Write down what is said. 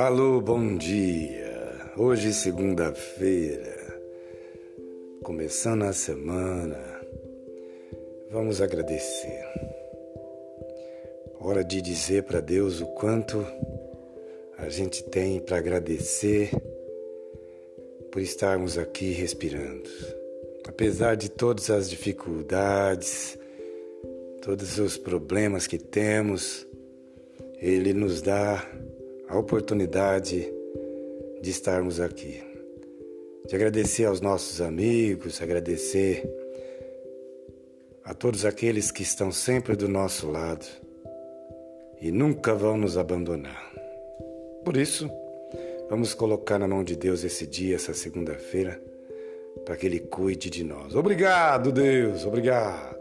Alô, bom dia. Hoje, segunda-feira, começando a semana, vamos agradecer. Hora de dizer para Deus o quanto a gente tem para agradecer por estarmos aqui respirando. Apesar de todas as dificuldades, todos os problemas que temos, Ele nos dá a oportunidade de estarmos aqui. De agradecer aos nossos amigos, agradecer a todos aqueles que estão sempre do nosso lado e nunca vão nos abandonar. Por isso, vamos colocar na mão de Deus esse dia, essa segunda-feira, para que Ele cuide de nós. Obrigado, Deus, obrigado.